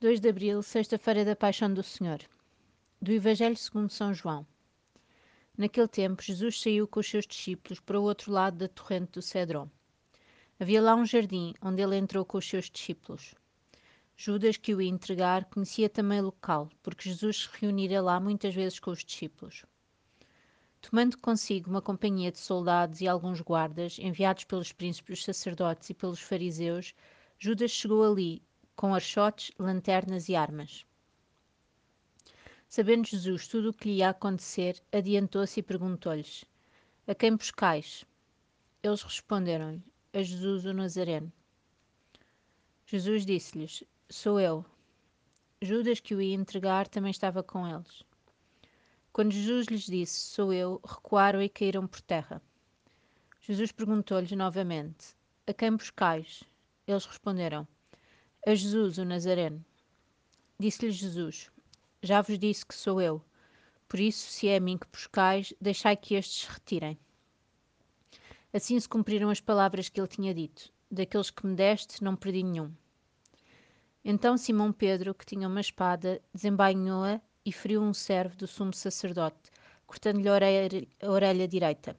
2 de Abril, sexta-feira da Paixão do Senhor. Do Evangelho segundo São João. Naquele tempo, Jesus saiu com os seus discípulos para o outro lado da torrente do Cedron. Havia lá um jardim, onde ele entrou com os seus discípulos. Judas, que o ia entregar, conhecia também o local, porque Jesus se reunira lá muitas vezes com os discípulos. Tomando consigo uma companhia de soldados e alguns guardas, enviados pelos príncipes sacerdotes e pelos fariseus, Judas chegou ali com archotes, lanternas e armas. Sabendo Jesus tudo o que lhe ia acontecer, adiantou-se e perguntou-lhes: A quem buscais? Eles responderam-lhe: A Jesus o Nazareno. Jesus disse-lhes: Sou eu. Judas, que o ia entregar, também estava com eles. Quando Jesus lhes disse: Sou eu, recuaram e caíram por terra. Jesus perguntou-lhes novamente: A quem buscais? Eles responderam: a Jesus, o Nazareno. Disse-lhe Jesus: Já vos disse que sou eu. Por isso, se é a mim que buscais, deixai que estes retirem. Assim se cumpriram as palavras que ele tinha dito: Daqueles que me deste, não perdi nenhum. Então Simão Pedro, que tinha uma espada, desembainhou-a e feriu um servo do sumo sacerdote, cortando-lhe a orelha direita.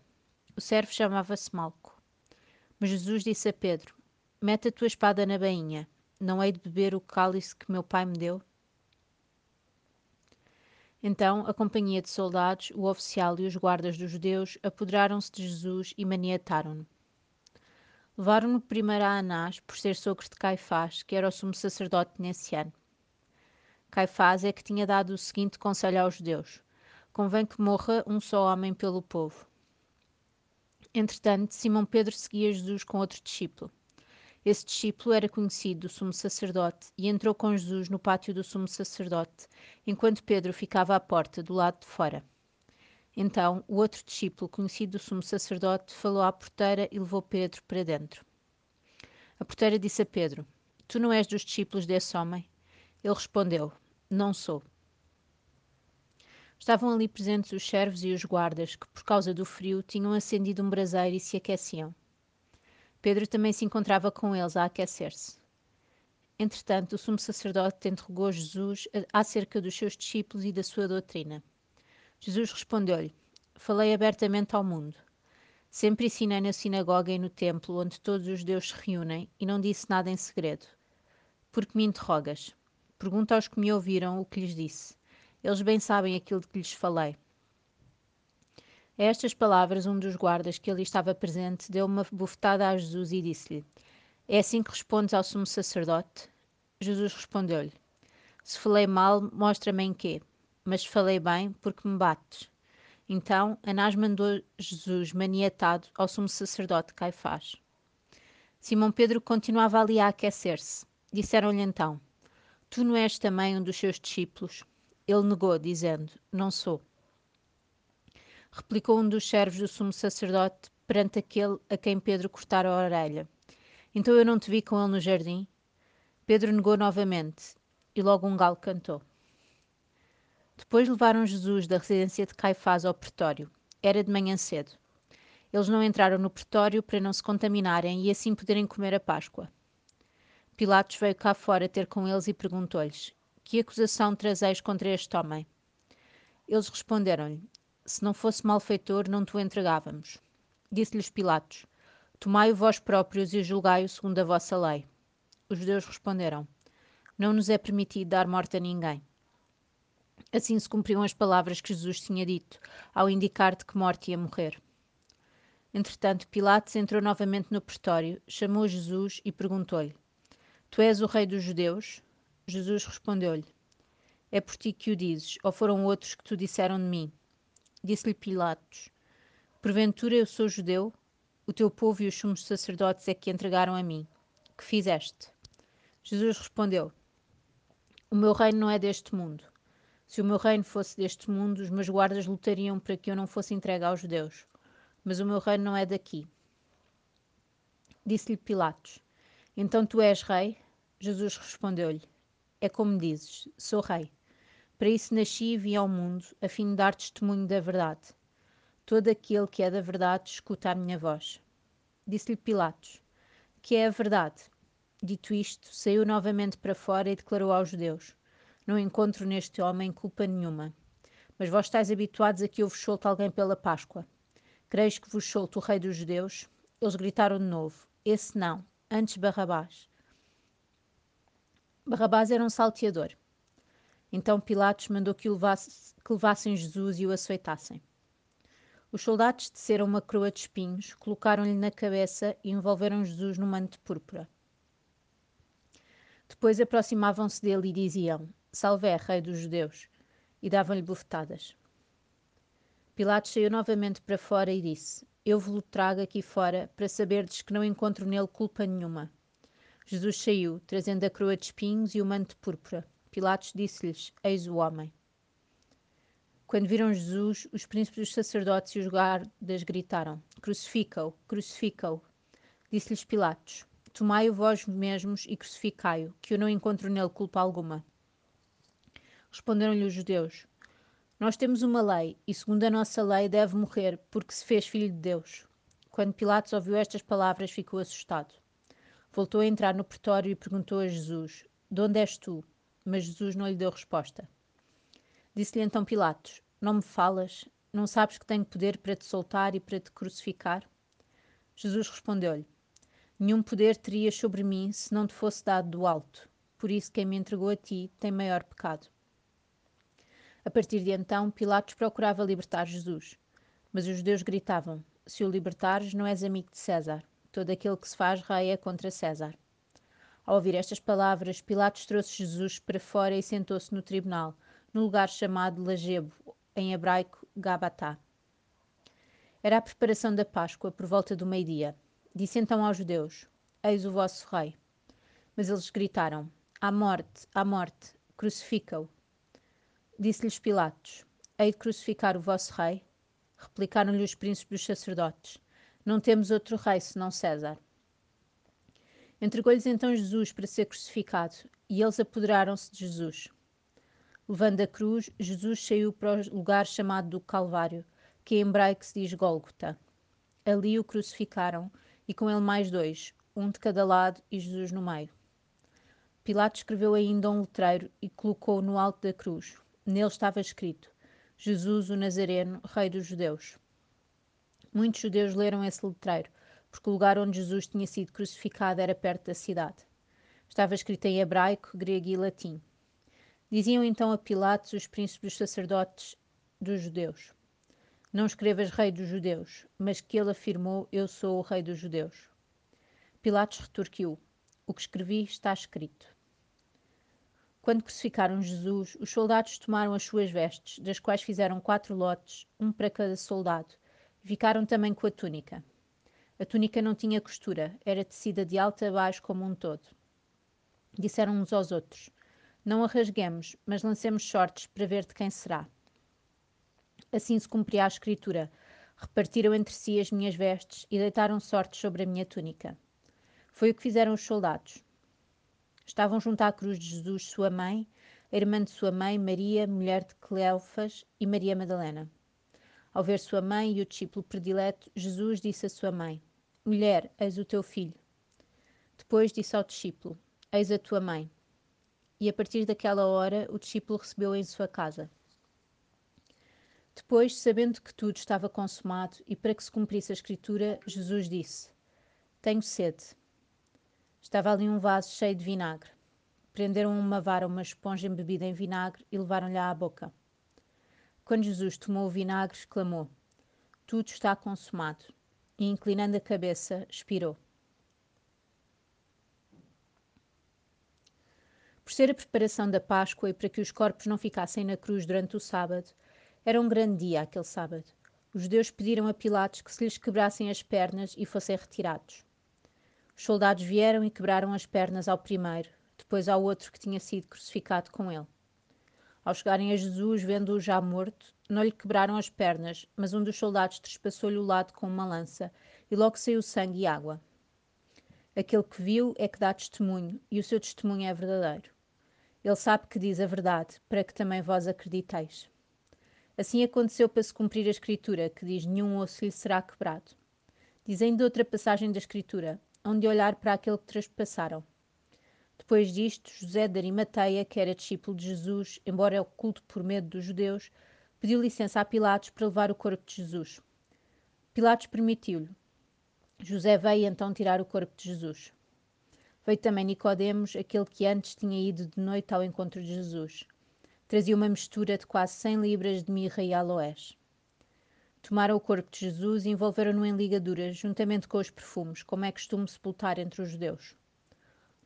O servo chamava-se Malco. Mas Jesus disse a Pedro: Mete a tua espada na bainha não hei de beber o cálice que meu pai me deu? Então a companhia de soldados, o oficial e os guardas dos judeus apoderaram-se de Jesus e maniataram-no. Levaram-no primeiro a Anás, por ser sogro de Caifás, que era o sumo sacerdote nesse ano. Caifás é que tinha dado o seguinte conselho aos judeus: Convém que morra um só homem pelo povo. Entretanto, Simão Pedro seguia Jesus com outro discípulo. Esse discípulo era conhecido do sumo sacerdote e entrou com Jesus no pátio do sumo sacerdote, enquanto Pedro ficava à porta, do lado de fora. Então, o outro discípulo, conhecido do sumo sacerdote, falou à porteira e levou Pedro para dentro. A porteira disse a Pedro: Tu não és dos discípulos desse homem? Ele respondeu: Não sou. Estavam ali presentes os servos e os guardas, que, por causa do frio, tinham acendido um braseiro e se aqueciam. Pedro também se encontrava com eles a aquecer-se. Entretanto, o sumo sacerdote interrogou Jesus acerca dos seus discípulos e da sua doutrina. Jesus respondeu-lhe: Falei abertamente ao mundo. Sempre ensinei na sinagoga e no templo, onde todos os judeus se reúnem, e não disse nada em segredo. Por que me interrogas? Pergunta aos que me ouviram o que lhes disse. Eles bem sabem aquilo de que lhes falei. A estas palavras, um dos guardas que ali estava presente deu uma bufetada a Jesus e disse-lhe: É assim que respondes ao sumo sacerdote? Jesus respondeu-lhe: Se falei mal, mostra-me em quê. Mas se falei bem, porque me bates. Então Anás mandou Jesus maniatado ao sumo sacerdote Caifás. Simão Pedro continuava ali a aquecer-se. Disseram-lhe então: Tu não és também um dos seus discípulos? Ele negou, dizendo: Não sou replicou um dos servos do sumo sacerdote perante aquele a quem Pedro cortara a orelha. Então eu não te vi com ele no jardim? Pedro negou novamente, e logo um galo cantou. Depois levaram Jesus da residência de Caifás ao pretório. Era de manhã cedo. Eles não entraram no pretório para não se contaminarem e assim poderem comer a Páscoa. Pilatos veio cá fora ter com eles e perguntou-lhes: Que acusação trazeis contra este homem? Eles responderam-lhe: se não fosse malfeitor, não te o entregávamos. Disse-lhes Pilatos: Tomai-o vós próprios e julgai-o segundo a vossa lei. Os judeus responderam: Não nos é permitido dar morte a ninguém. Assim se cumpriam as palavras que Jesus tinha dito, ao indicar de que morte ia morrer. Entretanto, Pilatos entrou novamente no pretório, chamou Jesus e perguntou-lhe: Tu és o rei dos judeus? Jesus respondeu-lhe: É por ti que o dizes, ou foram outros que tu disseram de mim? Disse-lhe Pilatos: Porventura eu sou judeu? O teu povo e os sumos sacerdotes é que entregaram a mim. Que fizeste? Jesus respondeu: O meu reino não é deste mundo. Se o meu reino fosse deste mundo, os meus guardas lutariam para que eu não fosse entregue aos judeus. Mas o meu reino não é daqui. Disse-lhe Pilatos: Então tu és rei? Jesus respondeu-lhe: É como dizes, sou rei. Para isso nasci e vim ao mundo, a fim de dar testemunho da verdade. Todo aquele que é da verdade escuta a minha voz. Disse-lhe Pilatos: Que é a verdade? Dito isto, saiu novamente para fora e declarou aos judeus: Não encontro neste homem culpa nenhuma. Mas vós estáis habituados a que eu vos solte alguém pela Páscoa. Creis que vos solte o rei dos judeus? Eles gritaram de novo: Esse não, antes Barrabás. Barrabás era um salteador. Então Pilatos mandou que, levasse, que levassem Jesus e o açoitassem. Os soldados desceram uma coroa de espinhos, colocaram-lhe na cabeça e envolveram Jesus no manto de púrpura. Depois aproximavam-se dele e diziam: Salvé, rei dos judeus, e davam-lhe bufetadas. Pilatos saiu novamente para fora e disse: Eu vos trago aqui fora para saberdes que não encontro nele culpa nenhuma. Jesus saiu, trazendo a coroa de espinhos e o manto de púrpura. Pilatos disse-lhes: Eis o homem. Quando viram Jesus, os príncipes dos sacerdotes e os guardas gritaram: Crucifica-o, crucifica-o. Disse-lhes Pilatos: Tomai-o vós mesmos e crucificai-o, que eu não encontro nele culpa alguma. Responderam-lhe os judeus: Nós temos uma lei, e segundo a nossa lei deve morrer, porque se fez filho de Deus. Quando Pilatos ouviu estas palavras, ficou assustado. Voltou a entrar no pretório e perguntou a Jesus: De onde és tu? Mas Jesus não lhe deu resposta. Disse-lhe então Pilatos: Não me falas? Não sabes que tenho poder para te soltar e para te crucificar? Jesus respondeu-lhe: Nenhum poder terias sobre mim se não te fosse dado do alto. Por isso, quem me entregou a ti tem maior pecado. A partir de então, Pilatos procurava libertar Jesus. Mas os judeus gritavam: Se o libertares, não és amigo de César. Todo aquele que se faz rei é contra César. Ao ouvir estas palavras, Pilatos trouxe Jesus para fora e sentou-se no tribunal, no lugar chamado Lagebo, em hebraico Gabatá. Era a preparação da Páscoa por volta do meio-dia. Disse então aos judeus: Eis o vosso rei. Mas eles gritaram: À morte, à morte, crucifica-o. Disse-lhes Pilatos: Hei de crucificar o vosso rei? Replicaram-lhe os príncipes dos sacerdotes: Não temos outro rei senão César. Entregou-lhes então Jesus para ser crucificado, e eles apoderaram-se de Jesus. Levando a cruz, Jesus saiu para o lugar chamado do Calvário, que em hebraico se diz Gólgota. Ali o crucificaram e com ele mais dois, um de cada lado e Jesus no meio. Pilatos escreveu ainda um letreiro e colocou no alto da cruz. Nele estava escrito: Jesus o Nazareno, Rei dos Judeus. Muitos judeus leram esse letreiro, porque o lugar onde Jesus tinha sido crucificado era perto da cidade. Estava escrito em hebraico, grego e latim. Diziam então a Pilatos os príncipes dos sacerdotes dos judeus: não escrevas rei dos judeus, mas que ele afirmou: Eu sou o rei dos judeus. Pilatos retorquiu: O que escrevi está escrito. Quando crucificaram Jesus, os soldados tomaram as suas vestes, das quais fizeram quatro lotes, um para cada soldado, e ficaram também com a túnica. A túnica não tinha costura, era tecida de alto a baixo como um todo. Disseram uns aos outros: Não a rasguemos, mas lancemos sortes para ver de quem será. Assim se cumpria a escritura. Repartiram entre si as minhas vestes e deitaram sortes sobre a minha túnica. Foi o que fizeram os soldados. Estavam junto à cruz de Jesus sua mãe, a irmã de sua mãe, Maria, mulher de Cleofas, e Maria Madalena. Ao ver sua mãe e o discípulo predileto, Jesus disse à sua mãe: Mulher, eis o teu filho. Depois disse ao discípulo: Eis a tua mãe. E a partir daquela hora, o discípulo recebeu em sua casa. Depois, sabendo que tudo estava consumado e para que se cumprisse a Escritura, Jesus disse: Tenho sede. Estava ali um vaso cheio de vinagre. Prenderam uma vara uma esponja embebida em vinagre e levaram-lhe à boca. Quando Jesus tomou o vinagre, exclamou: Tudo está consumado. E, inclinando a cabeça, expirou. Por ser a preparação da Páscoa e para que os corpos não ficassem na cruz durante o sábado, era um grande dia aquele sábado. Os judeus pediram a Pilatos que se lhes quebrassem as pernas e fossem retirados. Os soldados vieram e quebraram as pernas ao primeiro, depois ao outro que tinha sido crucificado com ele. Ao chegarem a Jesus, vendo-o já morto, não lhe quebraram as pernas, mas um dos soldados trespassou-lhe o lado com uma lança, e logo saiu sangue e água. Aquele que viu é que dá testemunho, e o seu testemunho é verdadeiro. Ele sabe que diz a verdade, para que também vós acrediteis. Assim aconteceu para se cumprir a Escritura, que diz: Nenhum osso lhe será quebrado. Dizendo outra passagem da Escritura: Onde olhar para aquele que trespassaram. Depois disto, José de Arimateia, que era discípulo de Jesus, embora oculto por medo dos judeus, pediu licença a Pilatos para levar o corpo de Jesus. Pilatos permitiu-lhe. José veio então tirar o corpo de Jesus. Veio também Nicodemos, aquele que antes tinha ido de noite ao encontro de Jesus. Trazia uma mistura de quase cem libras de mirra e aloés. Tomaram o corpo de Jesus e envolveram-no em ligaduras, juntamente com os perfumes, como é costume sepultar entre os judeus.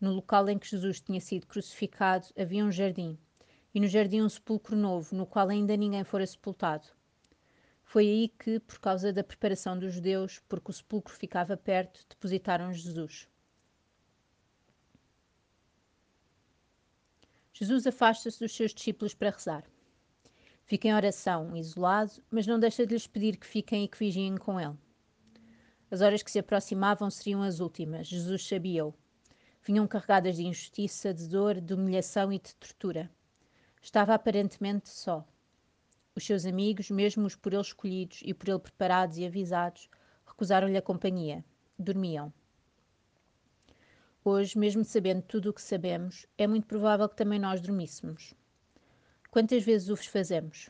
No local em que Jesus tinha sido crucificado havia um jardim, e no jardim um sepulcro novo, no qual ainda ninguém fora sepultado. Foi aí que, por causa da preparação dos judeus, porque o sepulcro ficava perto, depositaram Jesus. Jesus afasta-se dos seus discípulos para rezar. Fica em oração, isolado, mas não deixa de lhes pedir que fiquem e que vigiem com ele. As horas que se aproximavam seriam as últimas, Jesus sabia-o vinham carregadas de injustiça, de dor, de humilhação e de tortura. Estava aparentemente só. Os seus amigos, mesmo os por ele escolhidos e por ele preparados e avisados, recusaram-lhe a companhia. Dormiam. Hoje, mesmo sabendo tudo o que sabemos, é muito provável que também nós dormíssemos. Quantas vezes o fazemos?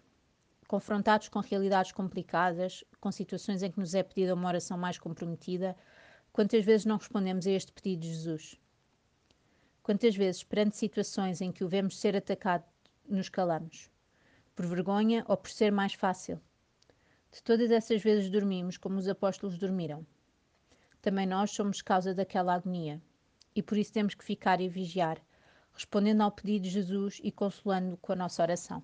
Confrontados com realidades complicadas, com situações em que nos é pedida uma oração mais comprometida, quantas vezes não respondemos a este pedido de Jesus? Quantas vezes, perante situações em que o vemos ser atacado, nos calamos? Por vergonha ou por ser mais fácil? De todas essas vezes dormimos como os apóstolos dormiram. Também nós somos causa daquela agonia. E por isso temos que ficar e vigiar, respondendo ao pedido de Jesus e consolando-o com a nossa oração.